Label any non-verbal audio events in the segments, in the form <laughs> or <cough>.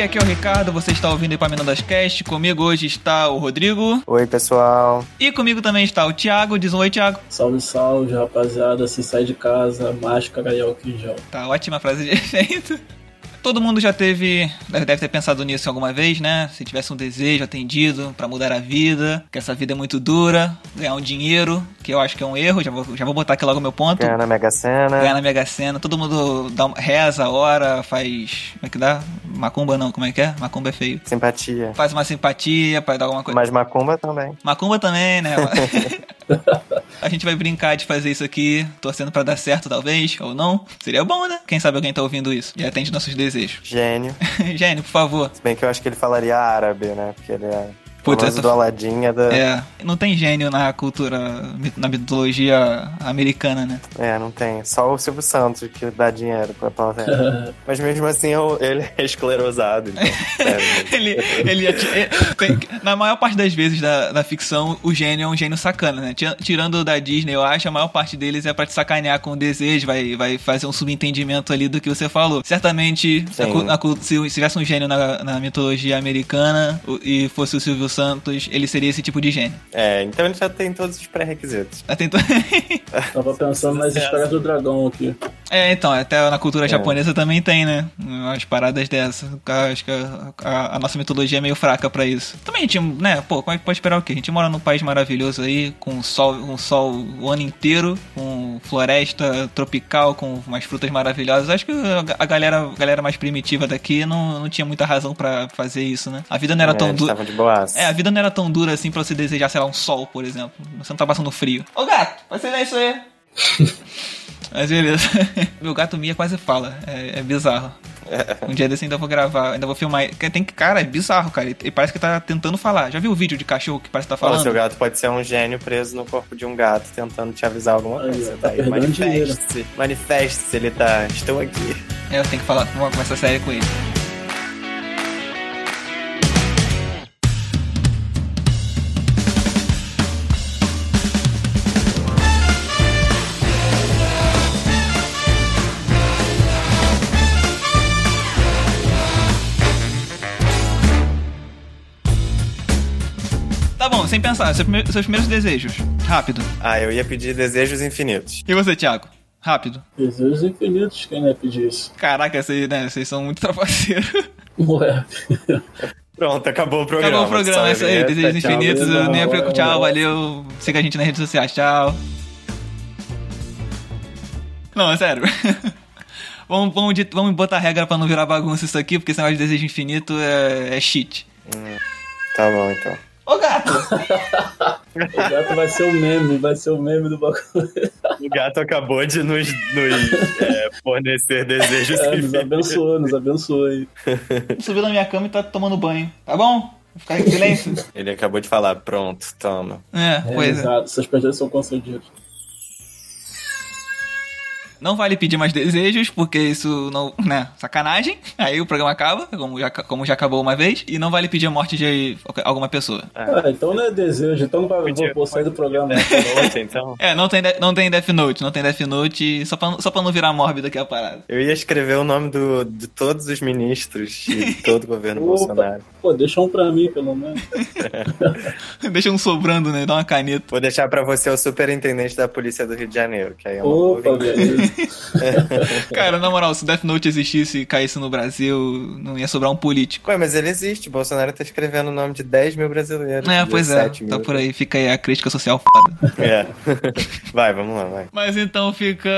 aí, aqui é o Ricardo, você está ouvindo Epaminondas Cast. Comigo hoje está o Rodrigo. Oi, pessoal. E comigo também está o Thiago. Diz um oi, Thiago. Salve, salve, rapaziada. Se sai de casa, máscara e álcool em gel. Tá, ótima frase de <laughs> efeito. Todo mundo já teve, deve ter pensado nisso alguma vez, né? Se tivesse um desejo atendido para mudar a vida, que essa vida é muito dura, ganhar um dinheiro, que eu acho que é um erro, já vou, já vou botar aqui logo meu ponto. Ganhar na Mega Sena. Ganhar na Mega Sena, todo mundo dá, reza, ora, faz. Como é que dá? Macumba não, como é que é? Macumba é feio. Simpatia. Faz uma simpatia pra dar alguma coisa. Mas macumba também. Macumba também, né? <laughs> <laughs> A gente vai brincar de fazer isso aqui, torcendo para dar certo, talvez, ou não. Seria bom, né? Quem sabe alguém tá ouvindo isso e atende nossos desejos. Gênio. <laughs> Gênio, por favor. Se bem que eu acho que ele falaria árabe, né? Porque ele é Puta, essa... do Aladdin é da... É, não tem gênio na cultura, na mitologia americana, né? É, não tem. Só o Silvio Santos que dá dinheiro pra plateia. <laughs> Mas mesmo assim, ele é esclerosado. Então, <laughs> é, ele, ele é, tem, na maior parte das vezes da, da ficção, o gênio é um gênio sacana, né? Tirando da Disney, eu acho, a maior parte deles é pra te sacanear com o desejo, vai, vai fazer um subentendimento ali do que você falou. Certamente, na, na, se, se tivesse um gênio na, na mitologia americana e fosse o Silvio Santos, ele seria esse tipo de gênio. É, então ele já tem todos os pré-requisitos. Já tem to... <laughs> Tava pensando nas histórias do dragão aqui. É, então, até na cultura é. japonesa também tem, né? Umas paradas dessas. Acho que a, a, a, nossa mitologia é meio fraca para isso. Também a gente, né, pô, como é que pode esperar o quê? A gente mora num país maravilhoso aí, com sol, com sol o ano inteiro, com floresta tropical, com umas frutas maravilhosas. Acho que a, galera, a galera mais primitiva daqui não, não tinha muita razão para fazer isso, né? A vida não era é, tão dura. É, a vida não era tão dura assim pra você desejar, sei lá, um sol, por exemplo. Você não tá passando frio. Ô gato, vai ser isso aí. <laughs> Mas beleza. <laughs> Meu gato Mia quase fala. É, é bizarro. <laughs> Um dia desse ainda vou gravar, ainda vou filmar. Tem cara, é bizarro, cara. E parece que tá tentando falar. Já viu o vídeo de cachorro que parece que tá falando? O seu gato pode ser um gênio preso no corpo de um gato tentando te avisar alguma coisa. Tá aí, manifeste-se. Manifeste-se, ele tá. Estou aqui. É, eu tenho que falar, vamos começar a série com ele. Sem pensar, seus primeiros desejos. Rápido. Ah, eu ia pedir desejos infinitos. E você, Thiago? Rápido. Desejos infinitos, quem ia pedir isso? Caraca, vocês, né, vocês são muito <laughs> trapaceiros. Ué. Pronto, acabou o programa. Acabou o programa, é isso aí. Desejos infinitos. Tchau, eu nem ia Tchau, valeu. Siga a gente nas redes sociais. Tchau. Não, é sério. <laughs> vamos, vamos, vamos botar regra pra não virar bagunça isso aqui, porque esse negócio de desejo infinito é, é shit. Hum, tá bom, então. Ô gato! <laughs> o gato vai ser o meme, vai ser o meme do bagulho. O gato acabou de nos, nos é, fornecer desejos. É, nos abençoou, nos abençoou aí. Subiu na minha cama e tá tomando banho. Tá bom? Ficar em silêncio. Ele acabou de falar, pronto, toma. É, é pois é. Exato, seus pedidos são concedidos. Não vale pedir mais desejos, porque isso não, né, sacanagem. Aí o programa acaba, como já, como já acabou uma vez. E não vale pedir a morte de alguma pessoa. É, então não é desejo, então não vai, vou, vou sair do programa. Death então. É, não tem, não tem Death Note, não tem Death Note, só pra, só pra não virar mórbido aqui a parada. Eu ia escrever o nome do, de todos os ministros de <laughs> todo o governo Opa, Bolsonaro. Pô, deixa um pra mim, pelo menos. <laughs> deixa um sobrando, né? Dá uma caneta. Vou deixar pra você o superintendente da polícia do Rio de Janeiro, que aí é uma Opa, beleza. <laughs> Cara, na moral, se Death Note existisse e caísse no Brasil, não ia sobrar um político. Ué, mas ele existe. O Bolsonaro tá escrevendo o nome de 10 mil brasileiros. É, pois é. Tá por aí. Fica aí a crítica social foda. É. <laughs> Vai, vamos lá, vai. Mas então fica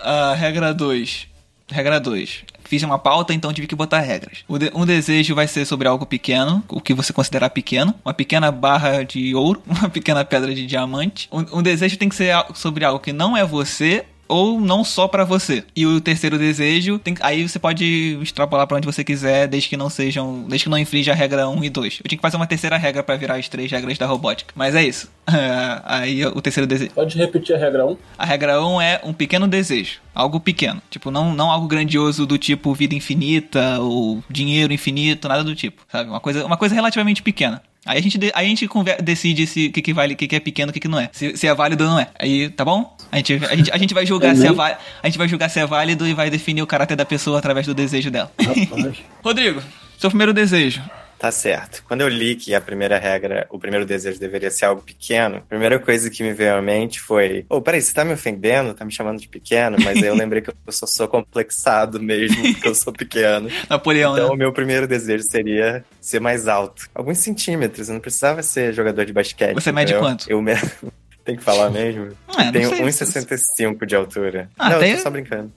a regra 2. Regra 2 fiz uma pauta, então tive que botar regras. Um desejo vai ser sobre algo pequeno, o que você considerar pequeno, uma pequena barra de ouro, <laughs> uma pequena pedra de diamante. Um, um desejo tem que ser sobre algo que não é você ou não só para você. E o terceiro desejo, tem, aí você pode extrapolar para onde você quiser, desde que não sejam, desde que não infrinja a regra 1 e 2. Eu tinha que fazer uma terceira regra para virar as três regras da robótica. Mas é isso. <laughs> aí o terceiro desejo. Pode repetir a regra 1? A regra 1 é um pequeno desejo, algo pequeno, tipo não não algo grandioso do tipo vida infinita ou dinheiro infinito, nada do tipo, sabe? Uma coisa uma coisa relativamente pequena. Aí a gente, aí a gente decide se o que, que vale, o que, que é pequeno, o que, que não é. Se, se é válido ou não é. Aí, tá bom? A gente, a gente, a gente vai julgar se é a gente vai julgar se é válido e vai definir o caráter da pessoa através do desejo dela. <laughs> Rodrigo, Seu primeiro desejo. Tá certo. Quando eu li que a primeira regra, o primeiro desejo deveria ser algo pequeno, a primeira coisa que me veio à mente foi: Ô, oh, peraí, você tá me ofendendo? Tá me chamando de pequeno? Mas aí eu lembrei que eu só sou complexado mesmo, <laughs> porque eu sou pequeno. Napoleão, Então, né? o meu primeiro desejo seria ser mais alto. Alguns centímetros, eu não precisava ser jogador de basquete. Você mede entendeu? quanto? Eu me... <laughs> Tem que falar mesmo? É, não Tenho sei. 1,65 de altura. Ah, não, tem- eu tô só brincando.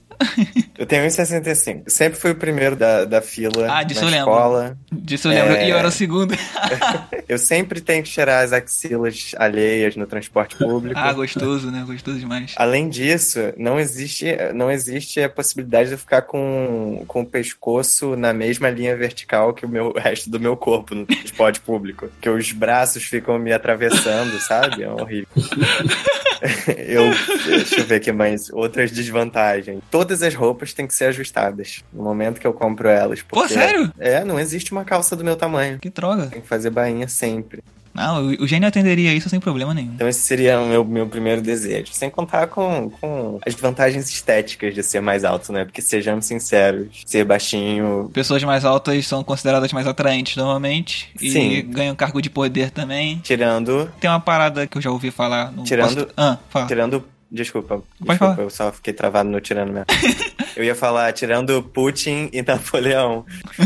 Eu tenho 1,65. Sempre fui o primeiro da, da fila Ah, disso na eu lembro. escola. Disso eu lembro. É. E eu era o segundo. <laughs> Eu sempre tenho que cheirar as axilas alheias no transporte público. ah, gostoso, né? Gostoso demais. Além disso, não existe, não existe a possibilidade de eu ficar com, com o pescoço na mesma linha vertical que o meu o resto do meu corpo no transporte público. Que os braços ficam me atravessando, sabe? É horrível. <laughs> eu, deixa eu ver aqui mais. Outras desvantagens. Todas as roupas têm que ser ajustadas no momento que eu compro elas. Pô, sério? É, não existe uma calça do meu tamanho. Que droga. Tem que fazer bainha sempre. Não, o, gênio atenderia isso sem problema nenhum. Então esse seria o meu, meu primeiro desejo. Sem contar com, com as vantagens estéticas de ser mais alto, né? Porque sejamos sinceros, ser baixinho. Pessoas mais altas são consideradas mais atraentes normalmente. E Sim. ganham cargo de poder também. Tirando. Tem uma parada que eu já ouvi falar no. Tirando- Posso- Ah, fala. Tirando. Desculpa, Pode desculpa, falar. eu só fiquei travado no tirando mesmo. <laughs> eu ia falar tirando Putin e Napoleão. <laughs>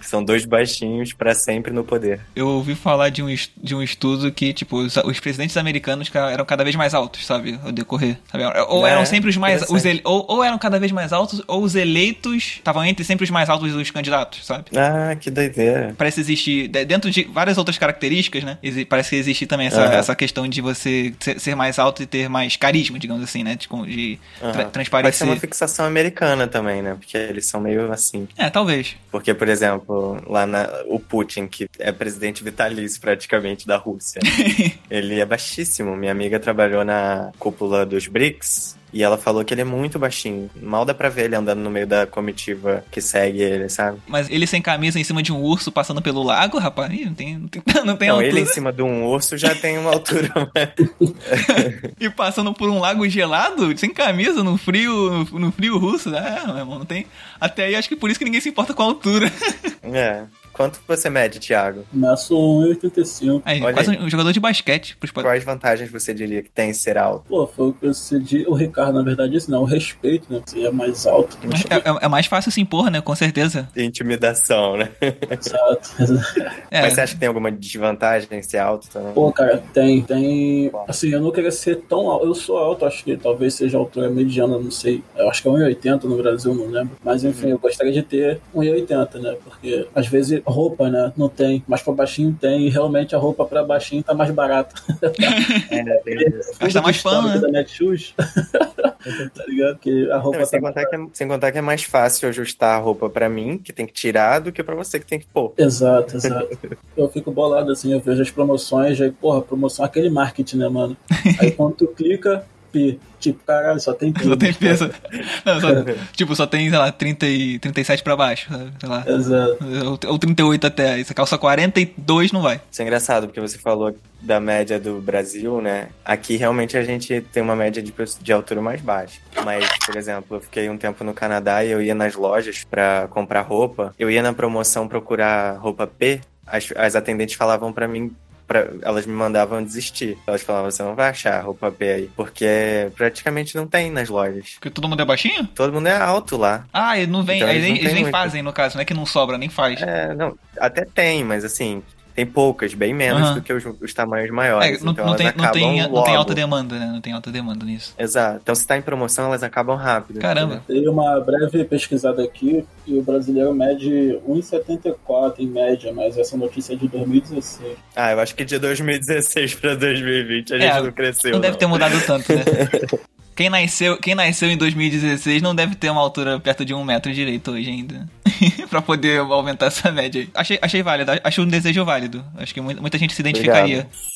São dois baixinhos pra sempre no poder. Eu ouvi falar de um, de um estudo que, tipo, os, os presidentes americanos ca- eram cada vez mais altos, sabe? Ao decorrer. Sabe? Ou É, eram sempre os mais. Os ele- ou, ou eram cada vez mais altos, ou os eleitos estavam entre sempre os mais altos dos candidatos, sabe? Ah, que doideira. Parece existir, de- dentro de várias outras características, né? Parece que existe também essa, essa questão de você ser mais alto e ter mais carisma, digamos assim, né? De, de tra- Aham. Pode ser transparecer. uma fixação americana também, né? Porque eles são meio assim. É, talvez. Porque, por exemplo, lá na, o Putin, que é presidente vitalício praticamente da Rússia, <laughs> ele é baixíssimo. Minha amiga trabalhou na cúpula dos BRICS e ela falou que ele é muito baixinho. Mal dá pra ver ele andando no meio da comitiva que segue ele, sabe? Mas ele sem camisa em cima de um urso passando pelo lago, rapaz, não tem, não tem, <laughs> não tem Não, altura. ele em cima de um urso já tem uma altura. <laughs> <laughs> E passando por um lago gelado, sem camisa, no frio, no, no frio russo. Ah, meu irmão, não tem. Até aí acho que por isso que ninguém se importa com a altura. é. Quanto você mede, Thiago? Começo 1,85. Aí, Olha quase aí. um jogador de basquete. pros Quais vantagens você diria que tem em ser alto? Pô, foi o que eu decidi. O Ricardo, na verdade, disse não. O respeito, né? Você é mais alto. É, é- é mais fácil se impor, né? Com certeza. Intimidação, né? Exato. <laughs> É, Mas você acha que tem alguma desvantagem em ser alto também? Pô, cara, tem, tem. Assim, eu não queria ser tão alto. Eu sou alto, acho que talvez seja a altura mediana, não sei. Eu acho que é 1,80 no Brasil, não lembro. Mas enfim, eu gostaria de ter 1,80, né? Porque às vezes roupa, né? Não tem. Mas pra baixinho tem. E realmente a roupa pra baixinho tá mais barata. <laughs> É, tem. Gasta mais pano, né? da Netshoes. <laughs> tá ligado? Que a roupa Não, tá sem, contar que é, sem contar que é mais fácil ajustar a roupa pra mim, que tem que tirar, do que pra você que tem que pôr. Exato, <laughs> exato. Eu fico bolado assim, eu vejo as promoções, aí, porra, promoção, aquele marketing, né, mano? Aí quando tu clica, pi, tipo, caralho, só tem Só tem peso. peso. <laughs> Não, só- tipo, só tem, sei lá, 30 e 37 pra baixo, sabe? Sei lá. Exato. Ou, ou 38 até. Aí você calça 42, não vai. Isso é engraçado, porque você falou da média do Brasil, né? Aqui realmente a gente tem uma média de, de altura mais baixa. Mas, por exemplo, eu fiquei um tempo no Canadá e eu ia nas lojas pra comprar roupa. Eu ia na promoção procurar roupa P, as, as atendentes falavam pra mim. Pra, elas me mandavam desistir. Elas falavam, você não vai achar roupa P aí. Porque praticamente não tem nas lojas. Porque todo mundo é baixinho? Todo mundo é alto lá. Ah, e não vem. Então eles não eles têm nem muito. fazem, no caso, não é que não sobra, nem faz. É, não, até tem, mas assim, tem poucas, bem menos Aham. do que os, os tamanhos É, maiores. não, então não elas tem, não, acabam tem, não tem alta demanda, né? Não tem alta demanda nisso. Exato. Então se tá em promoção, elas acabam rápido. Caramba. Dei uma breve pesquisada aqui e o brasileiro mede 1,74 em média, mas essa notícia é de 2016. Ah, eu acho que de 2016 pra 2020 a gente É, não cresceu. Não deve não. ter mudado tanto, né? <laughs> Quem nasceu, quem nasceu em 2016 não deve ter uma altura perto de um metro direito hoje ainda. <laughs> pra poder aumentar essa média aí. Achei, achei válido, acho um desejo válido. Acho que muita, muita gente se identificaria. Obrigado.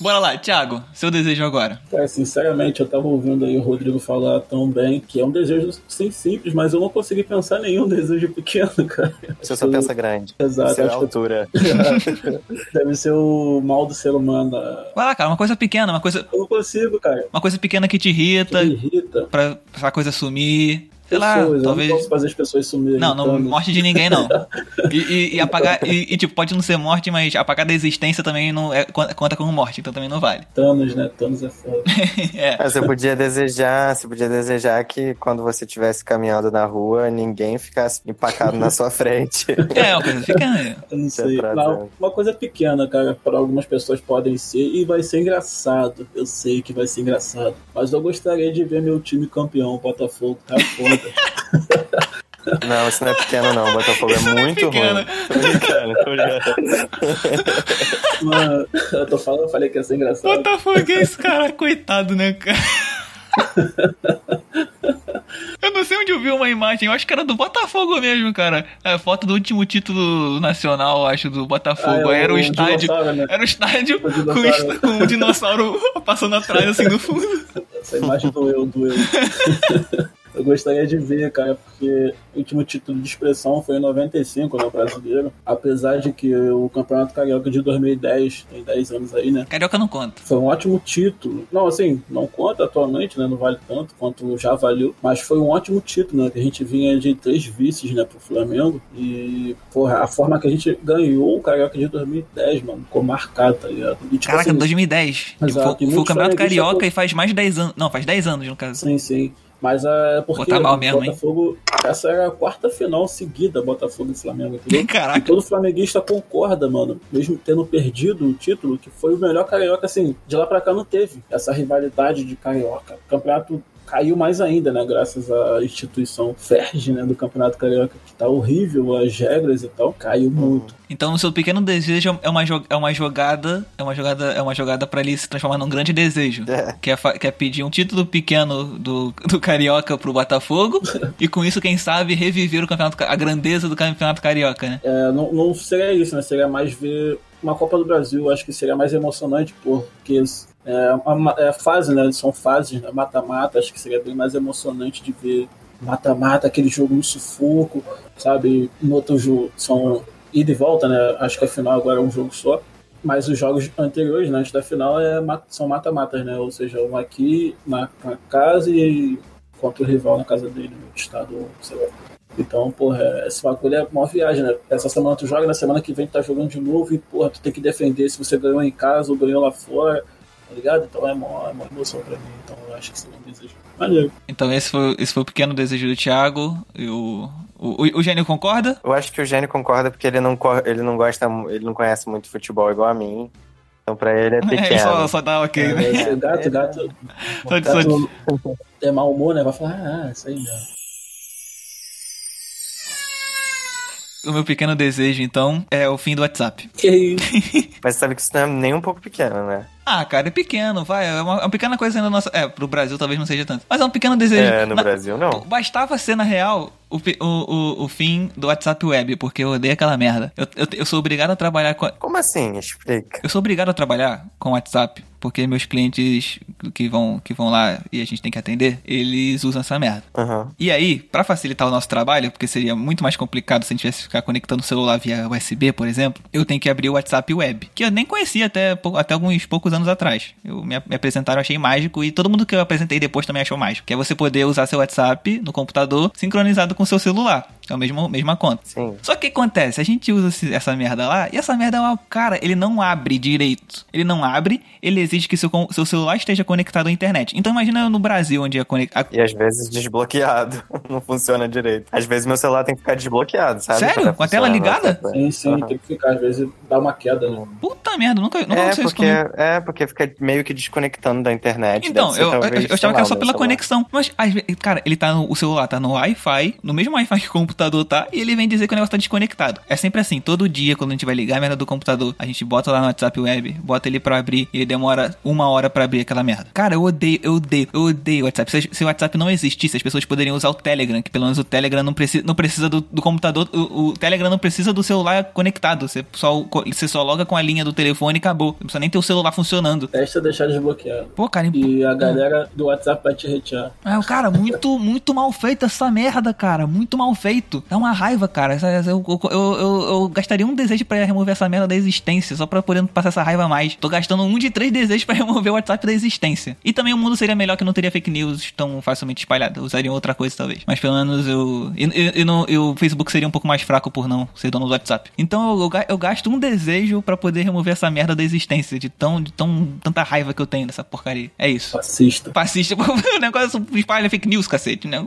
Bora lá, Thiago, seu desejo agora. Cara, sinceramente, eu tava ouvindo aí o Rodrigo falar tão bem que é um desejo sim simples, mas eu não consegui pensar em nenhum desejo pequeno, cara. Você só pensa grande. Exato, Você é a que- altura. <laughs> Deve ser o mal do ser humano. Vai lá, cara, uma coisa pequena, uma coisa, Eu não consigo, cara. uma coisa pequena que te Que irrita, me irrita. pra, pra coisa sumir. Sei lá, pessoas. talvez- Eu não posso fazer as pessoas sumirem. Não, não morte de ninguém, não. <laughs> E, e- e apagar. E, e, tipo, pode não ser morte, mas apagar da existência também não é, conta como morte, então também não vale. Thanos, né? Thanos é foda. <laughs> é. Ah, Você podia desejar, você podia desejar que quando você estivesse caminhando na rua, ninguém ficasse empacado na sua frente. <laughs> É, uma coisa fica. Eu não Você sei. Não, uma coisa pequena, cara, para algumas pessoas podem ser e vai ser engraçado. Eu sei que vai ser engraçado. Mas eu gostaria de ver meu time campeão, o Botafogo, tá foda. <laughs> Não, isso não é pequeno, não. O Botafogo é muito pequeno. ruim. Tô brincando, tô brincando. Mano, eu tô falando, eu falei que ia ser engraçado. Botafoguense, cara, coitado, né, cara? <laughs> Eu não sei onde eu vi uma imagem, eu acho que era do Botafogo mesmo, cara. É foto do último título nacional, acho, do Botafogo. Ah, é era o o estádio. dinossauro, né? Era o estádio O com, dinossauro. est- com o dinossauro passando atrás, assim, no fundo. Essa imagem doeu, doeu. <laughs> Eu gostaria de ver, cara, porque o último título de expressão foi em 95, no brasileiro. Apesar de que o Campeonato Carioca de 2010, tem 10 anos aí, né? Carioca não conta. Foi um ótimo título. Não, assim, não conta atualmente, né? Não vale tanto quanto já valeu. Mas foi um ótimo título, né? Que a gente vinha de três vices, né? Pro Flamengo. E, porra, a forma que a gente ganhou o Carioca de 2010, mano, ficou marcado, tá ligado? E, tipo, Caraca, assim, 2010. Exato, Foi, foi o Campeonato Carioca e faz mais de 10 anos. Não, faz 10 anos, no caso. Sim, sim. Mas é porque tá mal mesmo, hein? Botafogo, essa era a quarta final seguida, Botafogo e Flamengo, entendeu? <laughs> E Caraca. todo flamenguista concorda, mano, mesmo tendo perdido o título, que foi o melhor carioca, assim, de lá pra cá não teve essa rivalidade de carioca. Campeonato caiu mais ainda, né, graças à instituição FERJ, né, do Campeonato Carioca, que tá horrível, as regras e tal, caiu muito. Então, o seu pequeno desejo é uma, é uma jogada, é uma jogada, é uma jogada para ele se transformar num grande desejo, É. que é, que é pedir um título pequeno do, do carioca pro Botafogo <laughs> e com isso, quem sabe, reviver o campeonato, ca- a grandeza do campeonato carioca, né? É, não, não seria isso, né, seria mais ver uma Copa do Brasil, acho que seria mais emocionante, porque é, uma, é fase, né, são fases, né, mata-mata, acho que seria bem mais emocionante de ver mata-mata, aquele jogo no sufoco, sabe? No outro jogo são ida e volta, né? Acho que a final agora é um jogo só. Mas os jogos anteriores, né, antes da final, é, são mata-matas, né? Ou seja, um aqui na, na casa e contra o rival na casa dele, no estado, sei lá. Então, porra, esse bagulho é uma viagem, né? Essa semana tu joga, na semana que vem tu tá jogando de novo e, porra, tu tem que defender se você ganhou em casa ou ganhou lá fora, tá ligado? Então é uma, é uma emoção pra mim. Então eu acho que seria um desejo maneiro. Então, esse foi, esse foi o pequeno desejo do Thiago. E o, o, o, o Gênio concorda? Eu acho que o Gênio concorda porque ele não, ele não gosta, ele não conhece muito futebol igual a mim. Então pra ele é <laughs> pequeno. É, só, só dá ok, né? Esse gato, gato, só de- gato é mau humor, né? Vai falar, ah, isso aí mesmo. O meu pequeno desejo, então, é o fim do WhatsApp. Que isso? <laughs> Mas sabe que isso não é nem um pouco pequeno, né? Ah, cara, é pequeno, vai. É uma, é uma pequena coisa ainda nossa. É, pro Brasil talvez não seja tanto. Mas é um pequeno desejo. É, no Na- Brasil não. Bastava ser, na real, o, o, o, o fim do WhatsApp Web, porque eu odeio aquela merda. Eu, eu, eu sou obrigado a trabalhar com. a- Como assim? Explica. Eu sou obrigado a trabalhar com WhatsApp, porque meus clientes que vão, que vão lá e a gente tem que atender, eles usam essa merda. Aham. E aí, pra facilitar o nosso trabalho, porque seria muito mais complicado se a gente tivesse que ficar conectando o celular via USB, por exemplo, eu tenho que abrir o WhatsApp Web, que eu nem conhecia até, até alguns poucos anos atrás. Eu me, me apresentaram, achei mágico, e todo mundo que eu apresentei depois também achou mágico, que é você poder usar seu WhatsApp no computador sincronizado com seu celular. É a mesma, mesma conta. Sim. Só que o que acontece? A gente usa essa merda lá, e essa merda é uma. Cara, ele não abre direito. Ele não abre, ele exige que seu, seu celular esteja conectado à internet. Então imagina no Brasil, onde a conexão. E às vezes desbloqueado. <laughs> Não funciona direito. Às vezes meu celular tem que ficar desbloqueado, sabe? Sério? Com a tela ligada? Sim, sim, Aham. tem que ficar, às vezes dá uma queda, né? Puta merda, nunca, nunca É aconteceu isso porque, comigo. é, porque fica meio que desconectando da internet. Então, eu, eu, talvez, eu achava que era só pela celular. conexão. Mas, às vezes, cara, ele tá no, o celular tá no Wi-Fi, no mesmo Wi-Fi <laughs> que o computador tá, e ele vem dizer que o negócio tá desconectado. É sempre assim, todo dia, quando a gente vai ligar a merda do computador, a gente bota lá no WhatsApp Web, bota ele pra abrir, e ele demora uma hora pra abrir aquela merda. Cara, eu odeio, eu odeio, eu odeio o WhatsApp. Se, se o WhatsApp não existisse, as pessoas poderiam usar o Telegram, que pelo menos o Telegram não, preci, não precisa do, do computador, o, o Telegram não precisa do celular conectado. Você só, você só loga com a linha do telefone e acabou. Não precisa nem ter o celular funcionando. Testa deixar desbloqueado. Pô, cara, E a galera do WhatsApp vai te retear. Ah, cara, muito, muito mal feito essa merda, cara. Muito mal feito. Dá uma raiva, cara. Eu, eu, eu, eu- gastaria um desejo pra remover essa merda da existência, só pra poder não passar essa raiva mais. Tô gastando um de três desejo pra remover o WhatsApp da existência. E também o mundo seria melhor que não teria fake news tão facilmente espalhada. Usariam outra coisa, talvez. Mas pelo menos eu. E, e, e no- e o Facebook seria um pouco mais fraco por não ser dono do WhatsApp. Então eu, eu ga- eu gasto um desejo pra poder remover essa merda da existência. De tão, de tão tanta raiva que eu tenho dessa porcaria. É isso. Fascista. Fascista, <laughs> o negócio espalha fake news, cacete, né?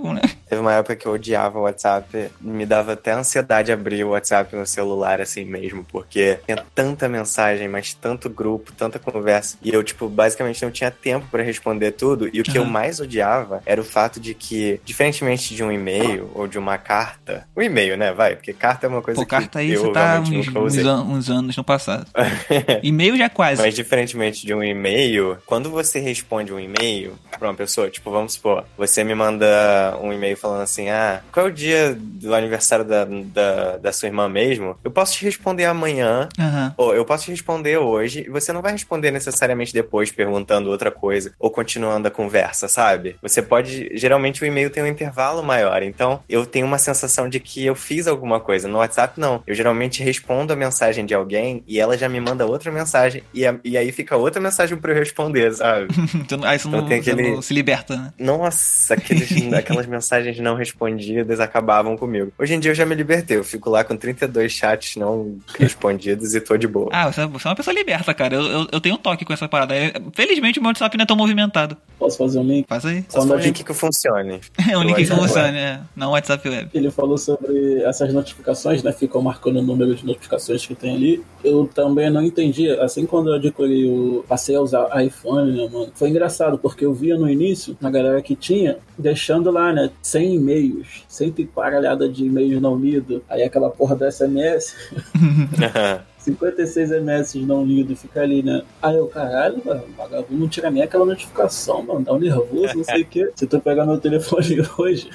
Teve uma época que eu odiava o WhatsApp, me dava até ansiedade abrir o WhatsApp no celular assim mesmo, porque tinha tanta mensagem, mas tanto grupo, tanta conversa, e eu, tipo, basicamente não tinha tempo pra responder tudo, e o que eu Uhum. mais odiava era o fato de que, diferentemente de um e-mail ou de uma carta, o e-mail, né, vai, porque carta é uma coisa Pô, carta que aí eu você tá uns, uns usei. an- uns anos no passado. <laughs> E-mail já é quase. Mas diferentemente de um e-mail, quando você responde um e-mail pra uma pessoa, tipo, vamos supor, você me manda um e-mail falando assim, ah, qual é o dia do aniversário da, da, da sua irmã mesmo? Eu posso te responder amanhã, Aham. ou eu posso te responder hoje, e você não vai responder necessariamente depois perguntando outra coisa, ou continuando a conversa, sabe? Você pode, geralmente o e-mail tem um intervalo maior, então eu tenho uma sensação de que eu fiz alguma coisa. No WhatsApp, não. Eu geralmente respondo a mensagem de alguém e ela já me manda outra mensagem, e, a- e aí fica outra mensagem pra eu responder, sabe? <laughs> Então, aí você não, Então tem você aquele- não se liberta, né? Nossa, aqueles, <laughs> aquelas mensagens não respondidas acabavam comigo. Hoje em dia eu já me libertei, eu fico lá com 32 chats não respondidos e tô de boa. Ah, você, você é uma pessoa liberta, cara. Eu, eu, eu tenho um toque com essa parada. É, Felizmente o meu WhatsApp não é tão movimentado. Posso fazer um link? Faz aí. Só Quando um link que funcione. <laughs> É o link que funciona, né? Não o WhatsApp Web. Ele falou sobre essas notificações, né? Ficou marcando o número de notificações que tem ali. Eu também não entendi. Assim, quando eu adquiri o. Passei a usar iPhone, né, mano? Foi engraçado, porque eu via no início, na galera que tinha, deixando lá, né? 100 e-mails, 100 e paralhada de e-mails não lidos. Aí aquela porra do SMS, <laughs> <laughs> 56 MS não lido, fica ali, né? Aí eu, caralho, mano, o vagabundo não tira nem aquela notificação, mano, dá um nervoso, não sei o quê. Se tu pegar meu telefone <laughs> hoje,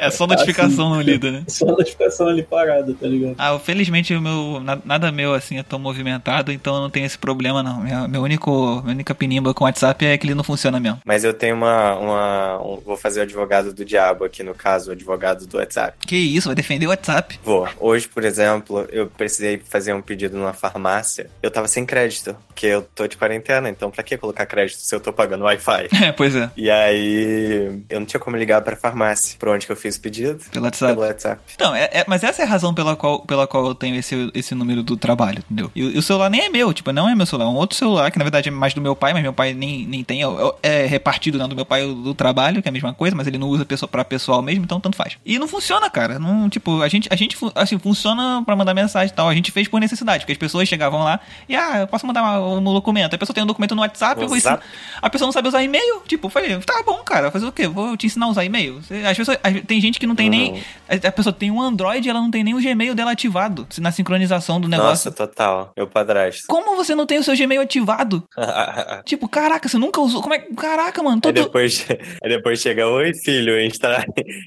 É só notificação não lida, né? só notificação ali parada, tá ligado? Ah, felizmente o meu. na- Nada meu assim é tão movimentado, então eu não tenho esse problema, não. Minha, meu único, minha única pinimba com o WhatsApp é que ele não funciona mesmo. Mas eu tenho uma. uma um- vou fazer o advogado do diabo aqui no caso, o advogado do WhatsApp. Que isso, vai defender o WhatsApp? Vou. Hoje, por exemplo, eu precisei fazer um pedido numa farmácia. Eu tava sem crédito, porque eu tô de quarentena, então pra que colocar crédito se eu tô pagando Wi-Fi? <laughs> É, pois é, E aí, eu não tinha como ligar pra farmácia. Por onde que eu fiz o pedido? pelo WhatsApp. Pelo WhatsApp. Então, é, é- mas essa é a razão pela qual, pela qual eu tenho esse, esse número do trabalho, entendeu? E, o- e o celular nem é meu, tipo, não é meu celular, é um outro celular, que na verdade é mais do meu pai, mas meu pai nem, nem tem, é, é repartido né, do meu pai do trabalho, que é a mesma coisa, mas ele não usa pessoa, pra pessoal mesmo, então tanto faz. E não funciona, cara, não, tipo, a gente, a gente, assim, funciona pra mandar mensagem e tal, a gente fez por necessidade, porque as pessoas chegavam lá e, ah, eu posso mandar um, um documento, a pessoa tem um documento no WhatsApp, No eu vou ensinar, Zap? a pessoa não sabe usar e-mail, tipo, eu falei, tá bom, cara, fazer o quê? Vou te ensinar a usar e-mail. As pessoas, as- tem gente que não tem nem, Uhum. a a pessoa tem um Android e ela não tem nem o Gmail dela ativado na sincronização do negócio. Nossa, total. Meu padrasto. Como você não tem o seu Gmail ativado? <laughs> Tipo, caraca, você nunca usou. Como é? Caraca, mano, Aí todo. depois, aí depois chega, oi filho, instala,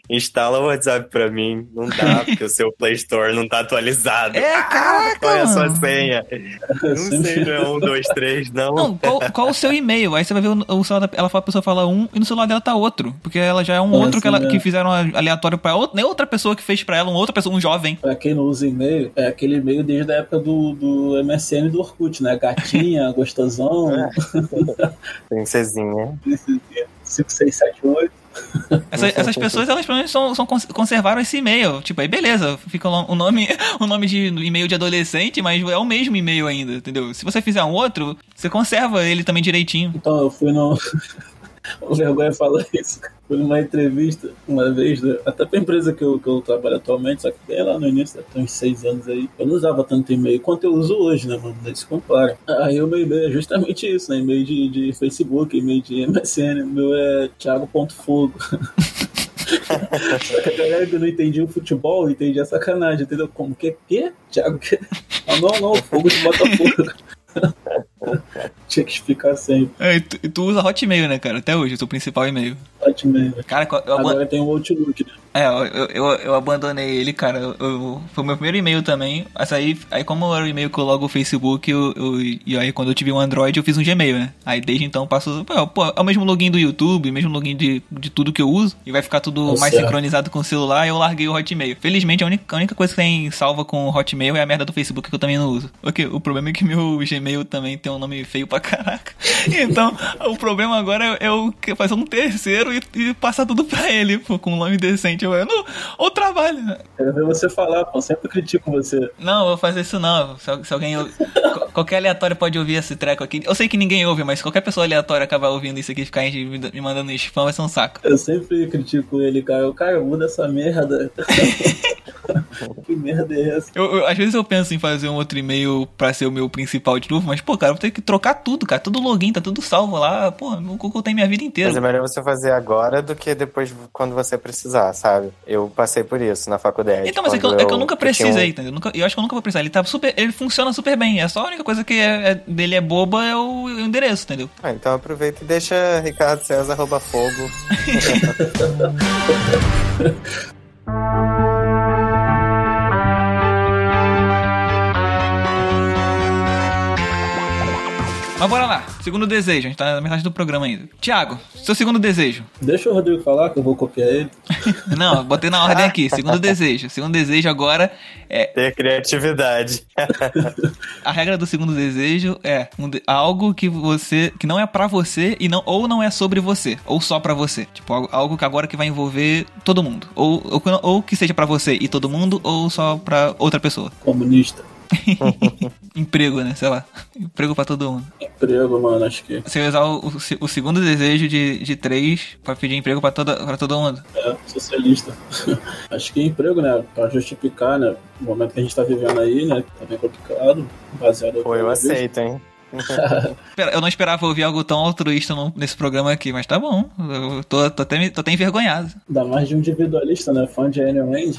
instala o WhatsApp pra mim. Não dá, <laughs> porque o seu Play Store não tá atualizado. É, caraca, Qual é a sua mano. senha? <laughs> Não sei, não é um, dois, três, não. Não, qual, qual o seu e-mail? Aí você vai ver o, o celular da, ela fala, a pessoa fala um e no celular dela tá outro. Porque ela já é um É, outro que, assim, ela, é. que fizeram aleatório pra outra, nem outra pessoa que fez pra ela, uma outra pessoa, um jovem. Pra quem não usa e-mail, é aquele e-mail desde a época do, do MSN e do Orkut, né? Gatinha, <laughs> gostosão, <laughs> Princesinha. 5678. Essa- essas pessoas, elas pelo menos são, são cons- conservaram esse e-mail. Tipo, aí beleza, fica o o nome, <laughs> o nome de e-mail de adolescente, mas é o mesmo e-mail ainda, entendeu? Se você fizer um outro, você conserva ele também direitinho. Então eu fui no. O vergonha falar isso. Fui numa entrevista uma vez, né? até pra empresa que eu, que eu trabalho atualmente, só que bem lá no início, tem uns seis anos aí. Eu não usava tanto e-mail quanto eu uso hoje, né, mano? Nem se compara. Aí o meu e-mail é justamente isso, né? E-mail de, de Facebook, e-mail de MSN. O meu é Thiago.fogo. <laughs> Só que a galera que não entendia o futebol entendia a sacanagem, entendeu? Como que? Que? Thiago que? Ah, não, não, fogo de Botafogo. <laughs> <laughs> Tinha que explicar sempre. É, e tu, e tu usa Hotmail, né, cara? Até hoje, o seu principal e-mail. Hotmail. Cara, eu, aban- Agora tem o Outlook, né? é, eu, eu, eu, abandonei ele, cara. Eu, eu- foi o meu primeiro e-mail também. Mas aí, aí como era o e-mail que eu logo o Facebook, eu, eu- e aí quando eu tive um Android, eu fiz um Gmail, né? Aí desde então eu passo. Pô, pô, é o mesmo login do YouTube, mesmo login de, de tudo que eu uso. E vai ficar tudo Tá mais sincronizado com o celular. Eu larguei o Hotmail. Felizmente, a única, a única coisa que tem salva com o Hotmail é a merda do Facebook que eu também não uso. Ok, o problema é que meu Gmail também tem um nome feio pra caraca. Então, o problema agora é eu fazer um terceiro e, e passar tudo pra ele, pô, com um nome decente. Eu, não, ou trabalho. Quero ver você falar, pô, sempre critico você. Não, eu vou fazer isso não. Se, se alguém. Qualquer aleatório pode ouvir esse treco aqui. Eu sei que ninguém ouve, mas qualquer pessoa aleatória acabar ouvindo isso aqui e ficar me, mandando spam vai ser um saco. Eu sempre critico ele, cara. O cara muda essa merda. <laughs> que merda é essa? Eu, eu, às vezes eu penso em fazer um outro e-mail pra ser o meu principal de novo, mas, pô, cara, eu vou ter que trocar tudo, cara. Tudo login, tá tudo salvo lá. Pô, o Google tem minha vida inteira. Mas é melhor você fazer agora do que depois quando você precisar, sabe? Eu passei por isso na faculdade. Então, mas é que, eu, é que eu nunca precisei, um... entendeu? Eu, nunca, eu acho que eu nunca vou precisar. Ele tá super. Ele funciona super bem. É só a única coisa que é, é dele é boba é o, o endereço, entendeu? Ah, então aproveita e deixa Ricardo César rouba fogo. <laughs> <laughs> Mas bora lá. Segundo desejo. A gente tá na metade do programa ainda. Tiago, seu segundo desejo. Deixa o Rodrigo falar que eu vou copiar ele. <laughs> Não, botei na ordem aqui. Segundo desejo. Segundo desejo agora é. Ter criatividade. <laughs> a regra do segundo desejo é um de... algo que você. que não é para você e não ou não é sobre você. Ou só para você. Tipo, algo que agora que vai envolver todo mundo. Ou, ou, ou que seja para você e todo mundo, ou só pra outra pessoa. Comunista. <laughs> Emprego, né? Sei lá. Emprego pra todo mundo. Emprego, mano, acho que. Você usar o, o, segundo desejo de, de três pra pedir emprego pra, toda, pra todo mundo. É, socialista. <laughs> acho que emprego, né? Pra justificar, né? O momento que a gente tá vivendo aí, né? Tá bem complicado. Baseado. Pô, eu aceito, hein? <laughs> eu não esperava ouvir algo tão altruísta nesse programa aqui, mas tá bom. Eu tô, tô, até, tô até envergonhado. Dá mais de um individualista, né? Fã de Anne Rand.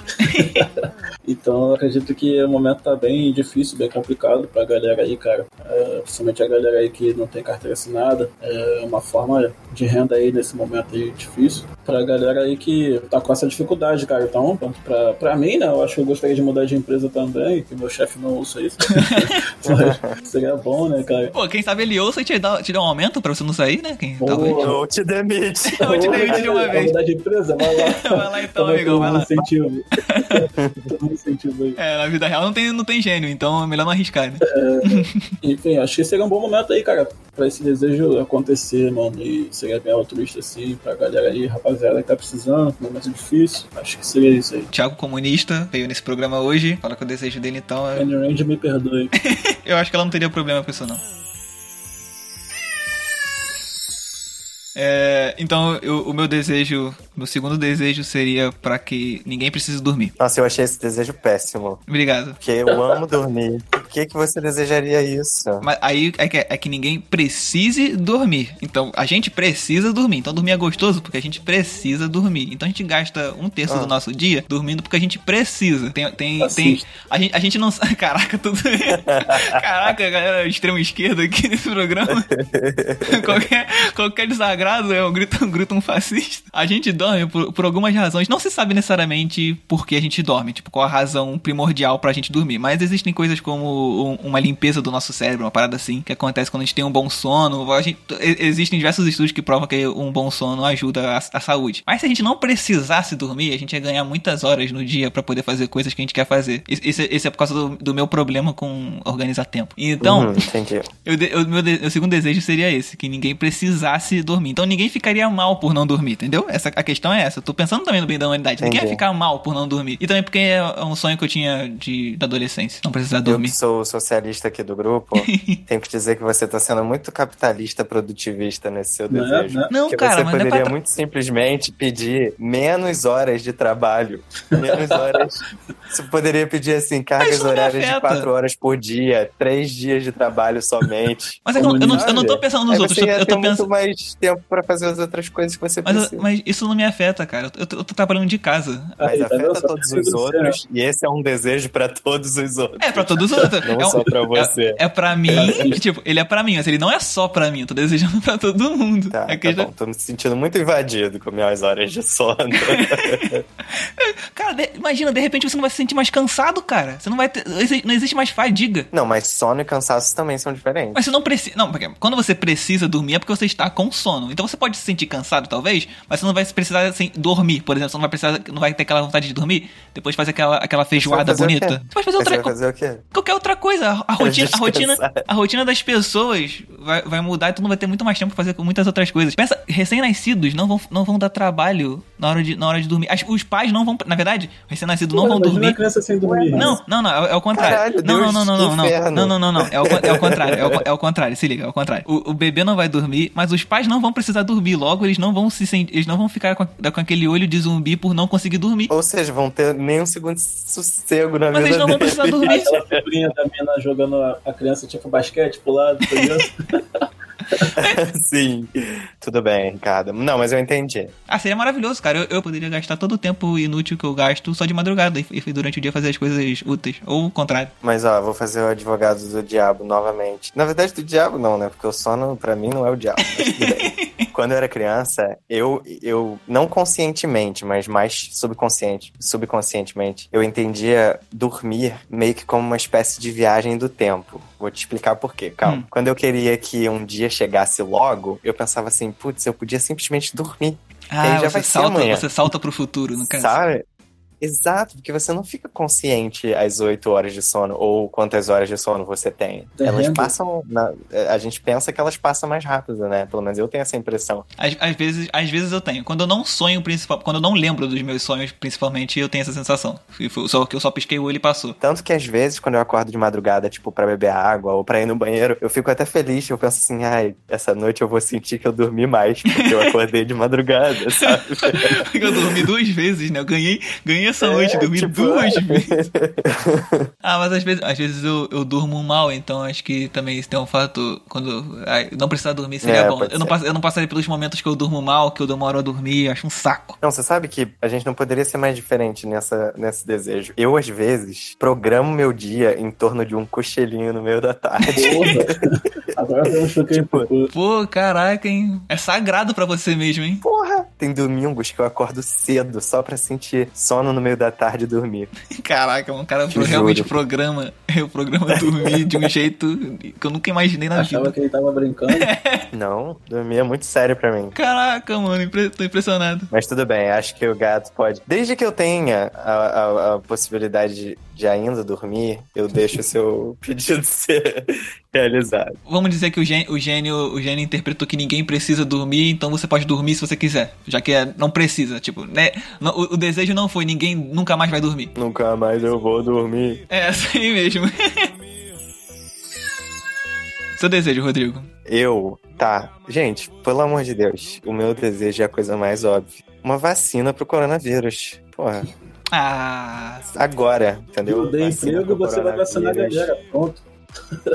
<laughs> então eu acredito que o momento tá bem difícil, bem complicado pra galera aí, cara. É, principalmente a galera aí que não tem carteira assinada. É uma forma de renda aí nesse momento aí difícil. Pra galera aí que tá com essa dificuldade, cara. Então, pra, pra mim, né? Eu acho que eu gostaria de mudar de empresa também, que meu chefe não ouça isso. <laughs> seria bom, né, cara? Pô, quem sabe ele ouça e te dá, te dá um aumento pra você não sair, né? Quem, Pô, talvez. Ou te demite. <laughs> Ou te demite de uma vez. Mudar de empresa, vai lá. <laughs> vai lá então, amigão, vai lá. Incentivo. incentivo aí. É, na vida real não tem, não tem gênio, então é melhor não arriscar, né? É, enfim, acho que seria um bom momento aí, cara, pra esse desejo acontecer, mano. E seria bem altruísta, assim, pra galera aí, rapaziada que tá precisando, momento difícil. Acho que seria isso aí. Thiago Comunista veio nesse programa hoje, fala que o desejo dele então é. Range me perdoe. <laughs> Eu acho que ela não teria problema com isso, não. É, então, eu, o meu desejo, meu segundo desejo seria para que ninguém precise dormir. Nossa, eu achei esse desejo péssimo. Obrigado. Porque eu amo dormir. Por que, que você desejaria isso? Mas aí é que, é que ninguém precise dormir. Então, a gente precisa dormir. Então, dormir é gostoso porque a gente precisa dormir. Então, a gente gasta um terço ah. do nosso dia dormindo porque a gente precisa. Tem, tem, tem a, gente, a gente não. <laughs> Caraca, tudo. Caraca, galera, extrema esquerda aqui nesse programa. <laughs> qualquer, qualquer desagrado é um grito, <laughs> um grito um fascista. A gente dorme por, por algumas razões. Não se sabe necessariamente por que a gente dorme, tipo, qual a razão primordial pra gente dormir. Mas existem coisas como um, uma limpeza do nosso cérebro, uma parada assim, que acontece quando a gente tem um bom sono. Gente, existem diversos estudos que provam que um bom sono ajuda a, a saúde. Mas se a gente não precisasse dormir, a gente ia ganhar muitas horas no dia para poder fazer coisas que a gente quer fazer. Esse, esse é por causa do, do, meu problema com organizar tempo. Então, uhum, <laughs> eu, eu, meu, meu segundo desejo seria esse, que ninguém precisasse dormir. Então ninguém ficaria mal por não dormir, entendeu? Essa, a questão é essa. Eu tô pensando também no bem da humanidade. Entendi. Ninguém ia ficar mal por não dormir. E também porque é um sonho que eu tinha de, da adolescência. Não precisar dormir. Eu que sou socialista aqui do grupo, <laughs> tenho que dizer que você tá sendo muito capitalista produtivista nesse seu não é, desejo. É, não, Porque cara, você mas poderia é pra... muito simplesmente pedir menos horas de trabalho. Menos <laughs> horas. você poderia pedir assim, cargas horárias de quatro horas por dia, três dias de trabalho somente. Mas é que eu, eu, não, eu não tô pensando nos Aí outros. Você ia eu tô ter pensando muito mais tempo para fazer as outras coisas que você mas, precisa. mas isso não me afeta, cara. Eu tô, eu tô trabalhando de casa. Mas tá afeta todos os outros. certo. E esse é um desejo pra todos os outros. É, pra todos os outros. Não é um- só pra você. É, é pra mim, <laughs> tipo, ele é pra mim, mas ele não é só pra mim. Eu tô desejando pra todo mundo. Tá, É tá já- bom. Tô me sentindo muito invadido com minhas horas de sono. <laughs> Cara, de- imagina, de repente você não vai se sentir mais cansado, cara. Você não vai ter. Não existe mais fadiga. não, mas sono e cansaço também são diferentes. Mas você não precisa. Não, porque quando você precisa dormir é porque você está com sono. Então você pode sentir cansado, talvez, mas você não vai precisar assim, dormir, por exemplo. Você não vai precisar, não vai ter aquela vontade de dormir, depois fazer aquela, aquela feijoada o bonita. Você pode fazer outra Você coisa. Qualquer outra coisa. A rotina, a rotina, a rotina das pessoas vai, vai mudar e tu não vai ter muito mais tempo pra fazer com muitas outras coisas. Pensa, recém-nascidos não vão, não vão dar trabalho na hora de, na hora de dormir. As- os pais não vão. Na verdade, recém-nascidos não vão dormir. criança sem dormir. Não, não, não, é, é o contrário. Caralho, não, Deus não, não, não, não, não, não, não, não, é o, é o contrário, é o, é o contrário, se liga, é o contrário. O, o bebê não vai dormir, mas os pais não vão precisar dormir, logo eles não vão se sen- eles não vão ficar com, a- com aquele olho de zumbi por não conseguir dormir. Ou seja, vão ter nem um segundo de sossego na Mas vida eles não vão precisar dormir. Aquela figurinha da mina jogando a, a criança tipo basquete pro lado, tá? <laughs> <laughs> Sim. Tudo bem, Ricardo. Não, mas eu entendi. Ah, seria maravilhoso, cara. Eu, eu poderia gastar todo o tempo inútil que eu gasto só de madrugada e, e durante o dia fazer as coisas úteis. Ou o contrário. Mas ó, vou fazer o advogado do diabo novamente. Na verdade, do diabo não, né? Porque o sono, pra mim, não é o diabo. <laughs> Quando eu era criança, eu, eu não conscientemente, mas mais subconsciente, subconscientemente, eu entendia dormir meio que como uma espécie de viagem do tempo. Vou te explicar por quê, calma. Hum. Quando eu queria que um dia chegasse logo, eu pensava assim, putz, eu podia simplesmente dormir. Ah, aí já você vai ser salta, amanhã. você salta pro futuro, no caso. Sabe? Exato, porque você não fica consciente às 8 horas de sono ou quantas horas de sono você tem. Elas passam. na- a gente pensa que elas passam mais rápido, né? Pelo menos eu tenho essa impressão. Às, às vezes, às vezes eu tenho. Quando eu não sonho, principal, quando eu não lembro dos meus sonhos, principalmente, eu tenho essa sensação. Só que eu só pisquei o olho e passou. Tanto que às vezes, quando eu acordo de madrugada, tipo, pra beber água ou pra ir no banheiro, eu fico até feliz. Eu penso assim, ai, essa noite eu vou sentir que eu dormi mais, porque eu acordei de madrugada, <laughs> sabe? <laughs> eu dormi duas vezes, né? Eu ganhei, ganhei essa noite, dormi tipo, duas vezes. <laughs> Ah, mas às vezes, às vezes eu, eu durmo mal, então acho que também isso tem um fato. Quando. ai, não precisar dormir seria É, bom. Eu não, eu não passaria pelos momentos que eu durmo mal, que eu demoro a dormir, acho um saco. Não, você sabe que a gente não poderia ser mais diferente nessa, nesse desejo. Eu, às vezes, programo meu dia em torno de um cochilinho no meio da tarde. Porra. Agora eu Tipo, Pô, caraca, hein? É sagrado pra você mesmo, hein? Porra! Tem domingos que eu acordo cedo só pra sentir sono no meio da tarde e dormir. <laughs> Caraca, um cara Te realmente juro. programa. <laughs> Eu programa dormir de um jeito que eu nunca imaginei na achava vida. que ele tava brincando. <laughs> Não, dormir é muito sério pra mim. Caraca, mano, impre- tô impressionado. Mas tudo bem, acho que o gato pode. Desde que eu tenha a, a- a possibilidade de, de ainda dormir, eu deixo o seu pedido ser realizado. Vamos dizer que o gênio, o gênio, o gênio interpretou que ninguém precisa dormir, então você pode dormir se você quiser. Já que é, não precisa, tipo, né? O, o desejo não foi ninguém nunca mais vai dormir. Nunca mais eu vou dormir. É <laughs> assim mesmo. Seu desejo, Rodrigo. Eu, tá. Gente, pelo amor de Deus, o meu desejo é a coisa mais óbvia. Uma vacina pro coronavírus. Porra, Ah. agora, entendeu? Eu dei emprego, você vai vacinar a galera. Pronto.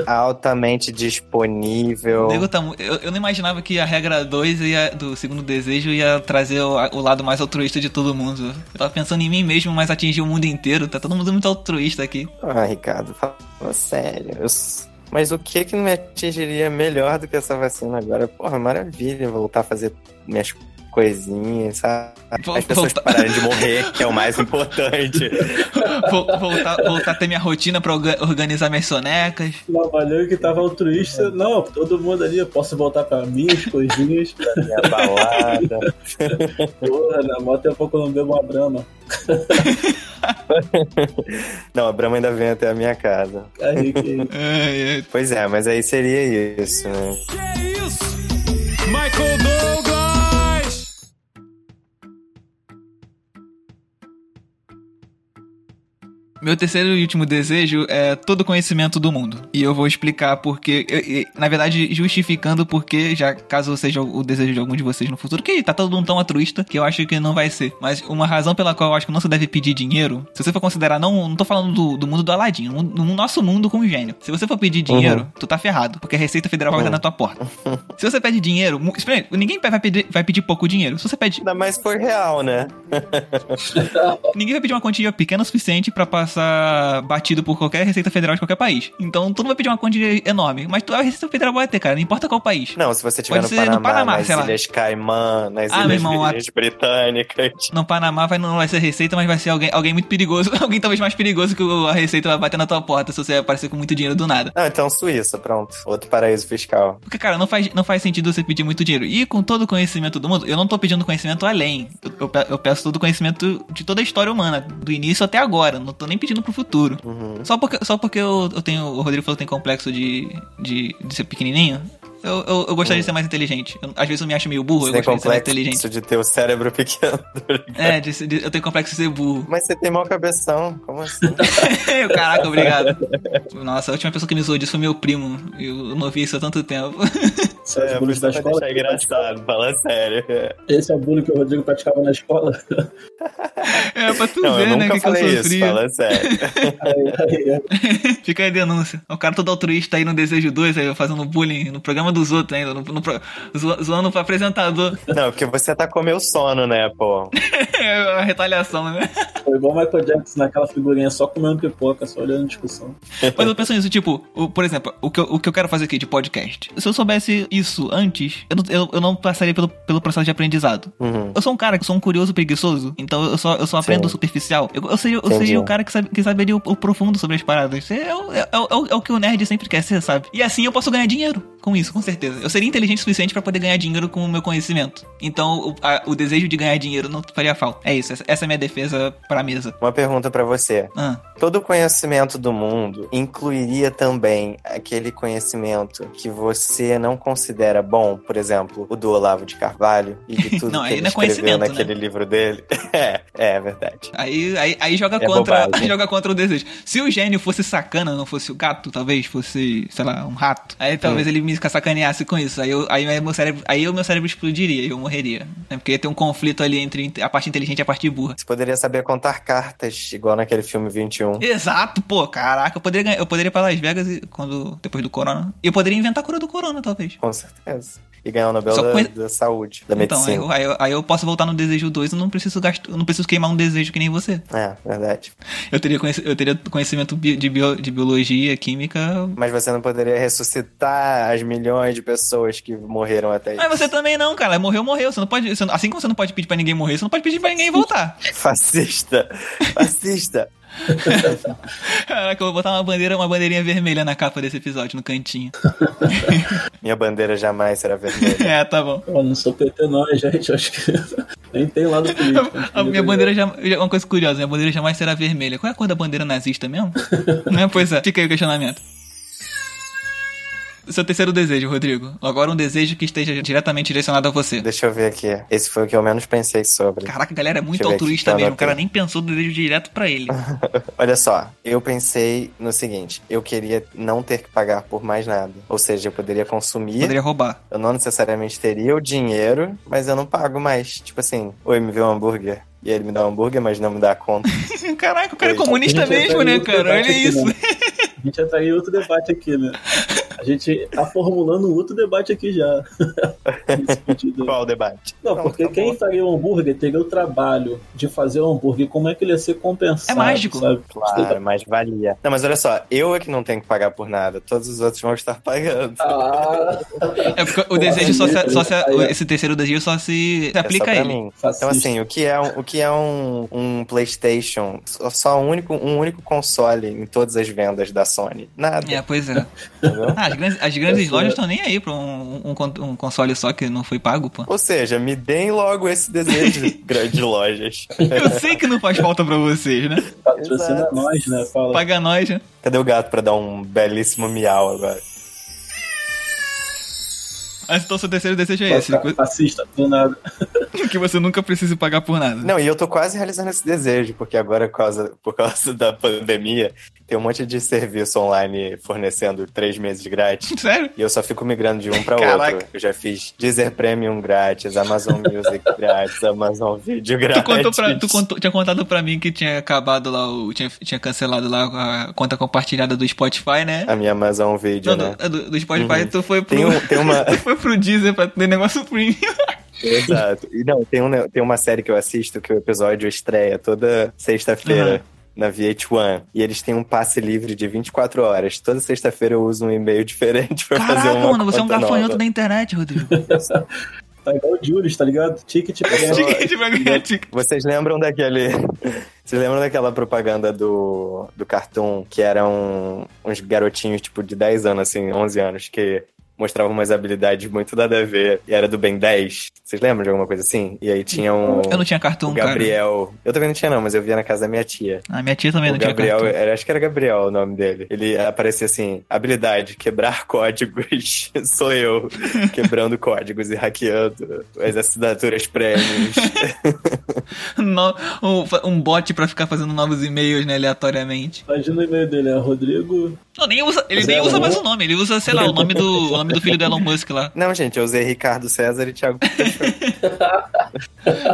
Altamente disponível. O nego tá eu, eu não imaginava que a regra 2 ia, do segundo desejo ia trazer o, o lado mais altruísta de todo mundo. Eu tava pensando em mim mesmo, mas atingir o mundo inteiro. Tá todo mundo muito altruísta aqui. Ah, Ricardo, fala sério. Eu Mas o que que me atingiria melhor do que essa vacina agora? Porra, maravilha, voltar a fazer minhas coisinhas, sabe? Vol- As pessoas voltar- pararem de morrer, que é o mais importante. <laughs> Vol- voltar, voltar a ter minha rotina pra orga- organizar minhas sonecas. Trabalhou que tava altruísta. Não, todo mundo ali, eu posso voltar pra minhas coisinhas. <laughs> Minha balada. <laughs> Porra, na moto é pouco não bebo uma brama. Não, a Brahma ainda vem até a minha casa. Ai, ai. Pois é, mas aí seria isso, né? Que isso? Michael Douglas! Meu terceiro e último desejo é todo conhecimento do mundo. E eu vou explicar porque, na verdade, justificando porque, já caso seja o desejo de algum de vocês no futuro, que tá todo mundo tão altruísta que eu acho que não vai ser. Mas uma razão pela qual eu acho que não se deve pedir dinheiro, se você for considerar, não, não tô falando do, do mundo do Aladim, no, no nosso mundo com gênio. Se você for pedir dinheiro, tu tá ferrado, porque a Receita Federal vai estar na tua porta. <laughs> Se você pede dinheiro, espera aí, ninguém vai pedir, vai pedir pouco dinheiro. Se você pede Ainda mais for real, né? <laughs> Ninguém vai pedir uma quantia pequena o suficiente pra passar batido por qualquer Receita Federal de qualquer país. Então, tu não vai pedir uma quantia enorme. Mas tu, a Receita Federal vai ter, cara. Não importa qual país. Não, se você estiver Pode no ser no Panamá, Panamá, nas sei lá. Ilhas Caimã, nas Ah, Ilhas irmão, a- Britânicas. No Panamá vai, não vai ser Receita, mas vai ser alguém, alguém muito perigoso. <laughs> Alguém talvez mais perigoso que a Receita vai bater na tua porta se você aparecer com muito dinheiro do nada. Não, então Suíça, pronto. Outro paraíso fiscal. Porque, cara, não faz, não faz sentido você pedir muito dinheiro. E com todo o conhecimento do mundo, eu não tô pedindo conhecimento além. Eu, eu eu peço todo o conhecimento de toda a história humana, do início até agora. Não tô nem pedindo pro futuro. Uhum. Só porque, só porque eu, eu tenho. O Rodrigo falou que tem complexo de, de, de ser pequenininho. Eu, eu, eu gostaria de ser mais inteligente. Eu- às vezes eu me acho meio burro, Você eu tem gostaria de ser mais inteligente. de ter o cérebro <laughs> pequeno. É, de de- eu tenho complexo de ser burro. Mas você tem mau cabeção. Como assim? <laughs> Caraca, obrigado. Nossa, a última pessoa que me zoou disso foi meu primo. Eu não vi isso há tanto tempo. <laughs> Os É, bullies você da escola. deixar engraçado, fala sério. Esse é o bullying que o Rodrigo praticava na escola. É, pra tu Não, ver, eu né, nunca que, que eu falei isso, fala sério. Aí, aí, Fica aí a denúncia. O cara todo altruísta aí no Desejo 2, aí fazendo bullying no programa dos outros ainda, no, no, zoando pro apresentador. Não, porque você tá com meu sono, né, pô? É <laughs> a retaliação, né? foi igual o Michael Jackson naquela figurinha só comendo pipoca, só olhando a discussão. Mas eu penso nisso, tipo, o- por exemplo, o que, eu, o que eu quero fazer aqui de podcast. Se eu soubesse isso antes, eu não, eu, eu não passaria pelo, pelo processo de aprendizado. Uhum. Eu sou um cara que sou um curioso preguiçoso, então eu só, eu só aprendo Sim. superficial. Eu, eu, seria, eu Entendi. seria o cara que, sabe, que saberia o, o profundo sobre as paradas. É, o- é, o- é o- é o que o nerd sempre quer ser, sabe? E assim eu posso ganhar dinheiro com isso, com certeza. Eu seria inteligente o suficiente pra poder ganhar dinheiro com o meu conhecimento. Então o, a- o desejo de ganhar dinheiro não faria falta. É isso, essa, essa é a minha defesa pra mesa. Uma pergunta pra você. Ah. Todo conhecimento do mundo incluiria também aquele conhecimento que você não considera bom, por exemplo, o do Olavo de Carvalho e de <laughs> tudo Não, que aí ele não é escreveu conhecimento, naquele livro dele? <laughs> É, é verdade. Aí, aí, aí joga É contra bobagem. joga contra o desejo. Se o gênio fosse sacana, não fosse o gato, talvez fosse, sei lá, um rato. Aí talvez ele me sacaneasse com isso. Aí, eu, aí meu cérebro, aí o meu cérebro explodiria, eu morreria. né? Porque ia ter um conflito ali entre a parte inteligente e a parte burra. Você poderia saber contar cartas, igual naquele filme 21. Exato, pô, caraca, eu poderia eu poderia ir pra Las Vegas e- quando depois do corona. E eu poderia inventar a cura do corona, talvez. Com certeza. E ganhar o Nobel da, da Saúde, da Então, medicina. eu, aí, eu, aí eu posso voltar no desejo 2 e não preciso gastar, não preciso queimar um desejo que nem você. É, verdade. Eu teria, conheci- eu teria conhecimento de, bio- de biologia, química, Mas você não poderia ressuscitar as milhões de pessoas que morreram até isso. Mas você também não, cara. Morreu, morreu. Você não pode. você não- assim como você não pode pedir pra ninguém morrer, você não pode pedir pra ninguém voltar. <laughs> Fascista! Fascista! <laughs> Caraca, eu vou botar uma bandeira, uma bandeirinha vermelha na capa desse episódio, no cantinho. <laughs> Minha bandeira jamais será vermelha. <laughs> é, tá bom. Eu não sou PT não, gente. Eu Acho que nem tem lado político. A minha bandeira já. Uma coisa curiosa, minha bandeira jamais será vermelha. Qual é a cor da bandeira nazista mesmo? né? Pois é, fica aí o questionamento. Seu terceiro desejo, Rodrigo. Agora um desejo que esteja diretamente direcionado a você. Deixa eu ver aqui. Esse foi o que eu menos pensei sobre. Caraca, a galera é muito altruísta tá mesmo. O cara nem pensou no desejo direto pra ele. <laughs> Olha só, eu pensei no seguinte: eu queria não ter que pagar por mais nada. Ou seja, eu poderia consumir, Poderia roubar. eu não necessariamente teria o dinheiro, mas eu não pago mais. Tipo assim, oi, me vê um hambúrguer. E ele me dá um hambúrguer, mas não me dá a conta. <laughs> Caraca, o cara é comunista mesmo, né, cara? Olha aqui, isso. né? <laughs> A gente entra em outro debate aqui, né? A gente tá formulando outro debate aqui já. <laughs> Qual o debate? Não, porque tá quem bom. faria o hambúrguer teria o trabalho de fazer o hambúrguer. Como é que ele ia ser compensado? É mágico. Sabe? Claro, mas valia. Não, mas olha só, eu é que não tenho que pagar por nada. Todos os outros vão estar pagando. Ah, É porque o desejo só se, só se- esse terceiro desejo só se, se É aplica só a ele. mim. Então, assim, o que é um, o que é um, um PlayStation? Só, só um, único, um único console em todas as vendas da Sony? Nada. É, pois é. Entendeu? Ah, as grandes, as grandes lojas estão nem aí pra um, um, um console só que não foi pago, pô. Ou seja, me deem logo esse desejo, <laughs> grandes lojas. Eu sei que não faz falta pra vocês, né? Patrocina nós, né? Fala. Paga nós, né? Cadê o gato pra dar um belíssimo miau agora? Mas então seu terceiro desejo é esse, Fascista, do nada. <laughs> que você nunca precise pagar por nada. Não, e eu tô quase realizando esse desejo, porque agora, por causa, por causa da pandemia, tem um monte de serviço online fornecendo três meses grátis. <laughs> Sério? E eu só fico migrando de um pra Caraca. outro. Eu já fiz Deezer Premium grátis, Amazon Music <laughs> grátis, Amazon Video Tu, grátis. contou pra, tu contou- tinha contado pra mim que tinha acabado lá, o, tinha, tinha cancelado lá a conta compartilhada do Spotify, né? A minha Amazon Video, Não, né? do, do Spotify, Uhum. tu foi pro. Tem, um, tem uma... <laughs> tu foi pro Deezer pra ter negócio premium. Exato. E não, tem, um, tem uma série que eu assisto que o episódio estreia toda sexta-feira. Aham. Na VH1. E eles têm um passe livre de 24 horas. Toda sexta-feira eu uso um e-mail <laughs> diferente pra fazer Caraca, uma mano, você é um gafanhoto nova. da internet, Rodrigo. <laughs> Tá igual o Julius, tá ligado? Ticket pra Ticket pra ganhar ticket. Vocês lembram daquele. <laughs> Vocês lembram daquela propaganda do, do Cartoon que eram uns garotinhos, tipo, de 10 anos, assim, 11 anos, que mostravam umas habilidades muito nada a ver e era do Ben 10? Vocês lembram de alguma coisa assim? E aí tinha um. Eu não tinha o cartoon, cara. Gabriel. Eu também não tinha, não, mas eu via na casa da minha tia. A minha tia também O não tinha Gabriel, cartoon. era, acho que era Gabriel o nome dele. Ele aparecia assim: habilidade, quebrar <laughs> códigos. Sou eu, quebrando <laughs> códigos e hackeando as assinaturas prêmios. <laughs> No- um, um bot pra ficar fazendo novos e-mails, né, aleatoriamente. Imagina o e-mail dele, é Rodrigo. Não, nem usa, ele Mas nem é usa um- mais o nome, ele usa, sei lá, o nome do, nome do filho do Elon Musk lá. Não, gente, eu usei Ricardo César e Thiago. <laughs>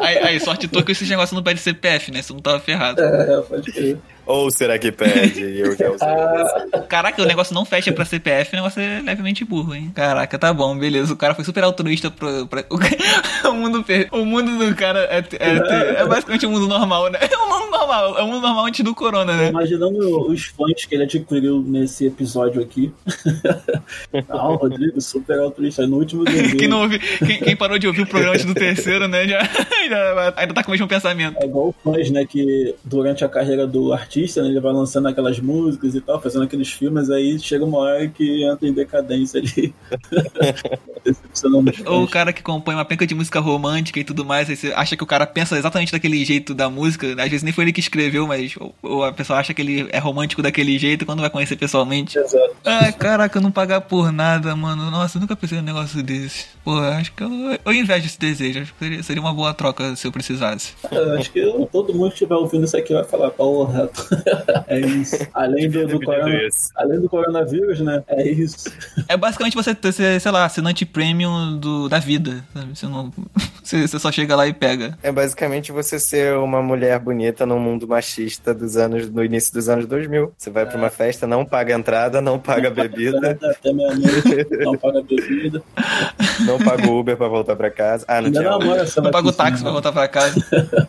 Aí, aí sorte tua que esse negócio não pede CPF, né? Você não tava ferrado. É, pode crer. Ou será que pede? E <laughs> Eu já usei. Ah, Caraca, o negócio não fecha pra CPF, o negócio é levemente burro, hein? Caraca, tá bom, beleza. O cara foi super altruísta pro. pra- o, <laughs> o mundo, per- o mundo do cara é, é, é basicamente um mundo normal, né? <laughs> É um mundo normal, é um mundo normal antes do corona, né? imaginando os fãs que ele adquiriu nesse episódio aqui. Não, Rodrigo, super altruísta. No último desenho. Quem, não ouvi, quem, quem parou de ouvir o programa antes do terceiro, né? Já, já ainda tá com o mesmo pensamento. É igual fãs, né? Que durante a carreira do artista, né, ele vai lançando aquelas músicas e tal, fazendo aqueles filmes, aí chega uma hora que entra em decadência ali. <laughs> Ou o cara que compõe uma penca de música romântica e tudo mais, aí você acha que o cara pensa exatamente daquele jeito da música, às vezes nem foi ele que escreveu, mas ou, ou a pessoa acha que ele é romântico daquele jeito quando vai conhecer pessoalmente. Exato. Ai, caraca, não pagar por nada, mano. Nossa, eu nunca pensei num negócio desse. Pô, acho que eu, eu invejo esse desejo. Acho que seria, seria uma boa troca se eu precisasse. Acho que eu- todo mundo que estiver ouvindo isso aqui vai falar, porra. É isso. Além do, do, corona- isso. além do coronavírus, né? É isso. É basicamente você ser, sei lá, assinante premium do, da vida. Sabe? Você, não, <laughs> você, você só chega lá e pega. É basicamente você ser uma mulher bonita num mundo machista dos anos, no início dos anos 2000. Você vai pra uma festa, não paga entrada, não paga bebida, Até meia-noite, não paga bebida. não paga o Uber pra voltar pra casa. Ah, não Ainda tinha namora essa Não paga o táxi pra né? voltar pra casa. <laughs>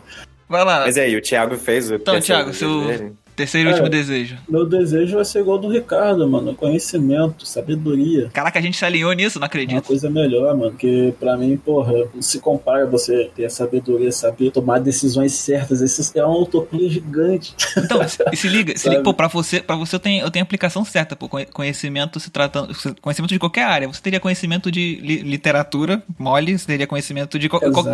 Vai lá. Mas aí, o Thiago fez o Então, Thiago, seu desejo? Terceiro e É. último desejo. Meu desejo vai ser igual do Ricardo, mano. Conhecimento, sabedoria. Caraca, a gente se alinhou nisso, não É uma acredito. coisa melhor, mano. Porque pra mim, porra, não se compara você ter a sabedoria, saber tomar decisões certas. Isso é uma utopia gigante. Então, se, e se liga, <laughs> se liga, pô, pra você, pra você eu tenho, eu tenho aplicação certa, pô, conhe- conhecimento se tratando, conhecimento de qualquer área. Você teria conhecimento de li- literatura mole, você teria conhecimento de,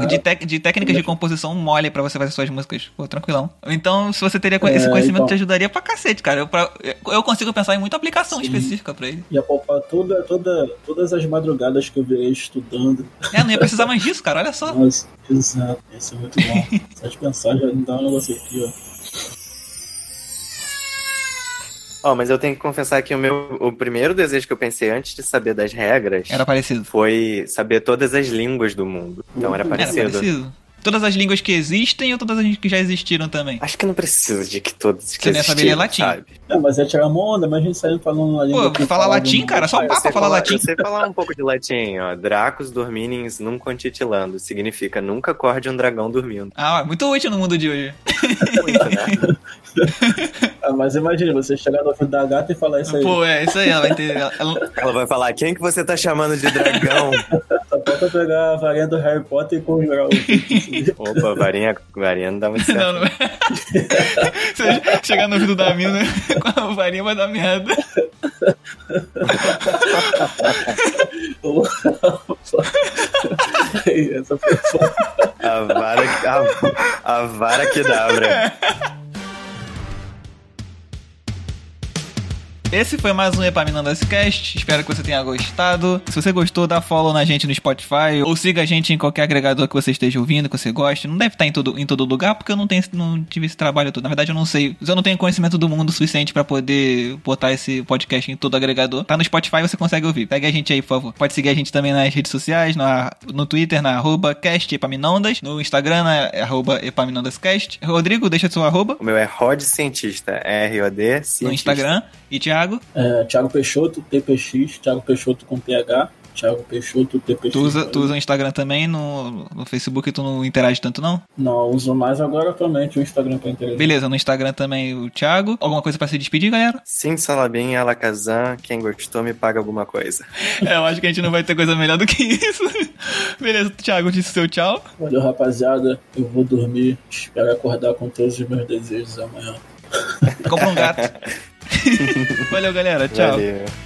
de, tec- de técnicas de composição mole pra você fazer suas músicas, pô, tranquilão. Então, se você teria co- esse É, conhecimento, então. Ajudaria pra cacete, cara. Eu, pra- eu consigo pensar em muita aplicação específica pra ele. Ia poupar toda, toda, todas as madrugadas que eu virei estudando. É, não ia precisar mais disso, cara, olha só. Nossa, exato. Isso é muito bom. <laughs> Só de pensar já me dá um negócio aqui, ó. Ó, mas eu tenho que confessar que o meu o primeiro desejo que eu pensei antes de saber das regras Era parecido. foi saber todas as línguas do mundo. Então era Era Era parecido. Todas as línguas que existem ou todas as que já existiram também? Acho que não precisa de que todos que Você não ia saber ler existiram, latim. sabe? É, mas é tirar uma onda, mas a gente saindo falando uma língua. Pô, que falar fala latim, cara, só Ah, sei pra falar latim. Eu sei falar um pouco de latim, ó. Dracos dorminens num contitilando. Significa nunca acorde um dragão dormindo. Ah, muito útil no mundo de hoje. Muito, né? <laughs> Ah, mas imagina, você chegar no ouvido da gata e falar isso aí. Pô, é isso aí, ela vai ter. ela- <laughs> ela- Ela vai falar, quem que você tá chamando de dragão? <laughs> Falta pegar a varinha do Harry Potter e conjurar o. <laughs> Opa, varinha, varinha não dá muito certo. Não, não é. <laughs> Você chegar no ouvido da mina <laughs> com a varinha vai dar merda. Essa foi. A vara, a, a vara que dá, Esse foi mais um Epaminandas Cast. Espero que você tenha gostado. Se você gostou, dá follow na gente no Spotify ou siga a gente em qualquer agregador que você esteja ouvindo, que você goste. Não deve estar em todo, em todo lugar porque eu não, tenho, não tive esse trabalho todo. Na verdade, eu não sei. Eu não tenho conhecimento do mundo suficiente pra poder botar esse podcast em todo agregador. Tá no Spotify, você consegue ouvir. Pegue a gente aí, por favor. Pode seguir a gente também nas redes sociais, na, no Twitter, na arroba cast Epaminondas, no Instagram, na arroba Epaminondascast. Rodrigo, deixa seu arroba O meu é Rod Cientista, R-O-D, cientista. no Instagram. E Thiago? É, Thiago Peixoto, TPX, Thiago Peixoto com PH. Thiago Peixoto, TP Tu usa, tu usa o Instagram também, no, no Facebook tu não interage tanto não? Não, uso mais agora atualmente o Instagram pra interagir. Beleza, no Instagram também o Thiago. Alguma coisa pra se despedir, galera? Sim, Salabim, Alakazam, quem gostou me paga alguma coisa. <laughs> É, eu acho que a gente não vai ter coisa melhor do que isso. Beleza, Thiago disse seu tchau. Valeu, rapaziada. Eu vou dormir. Espero acordar com todos os meus desejos amanhã. Compra um gato. <laughs> Valeu, galera. Tchau. Valeu.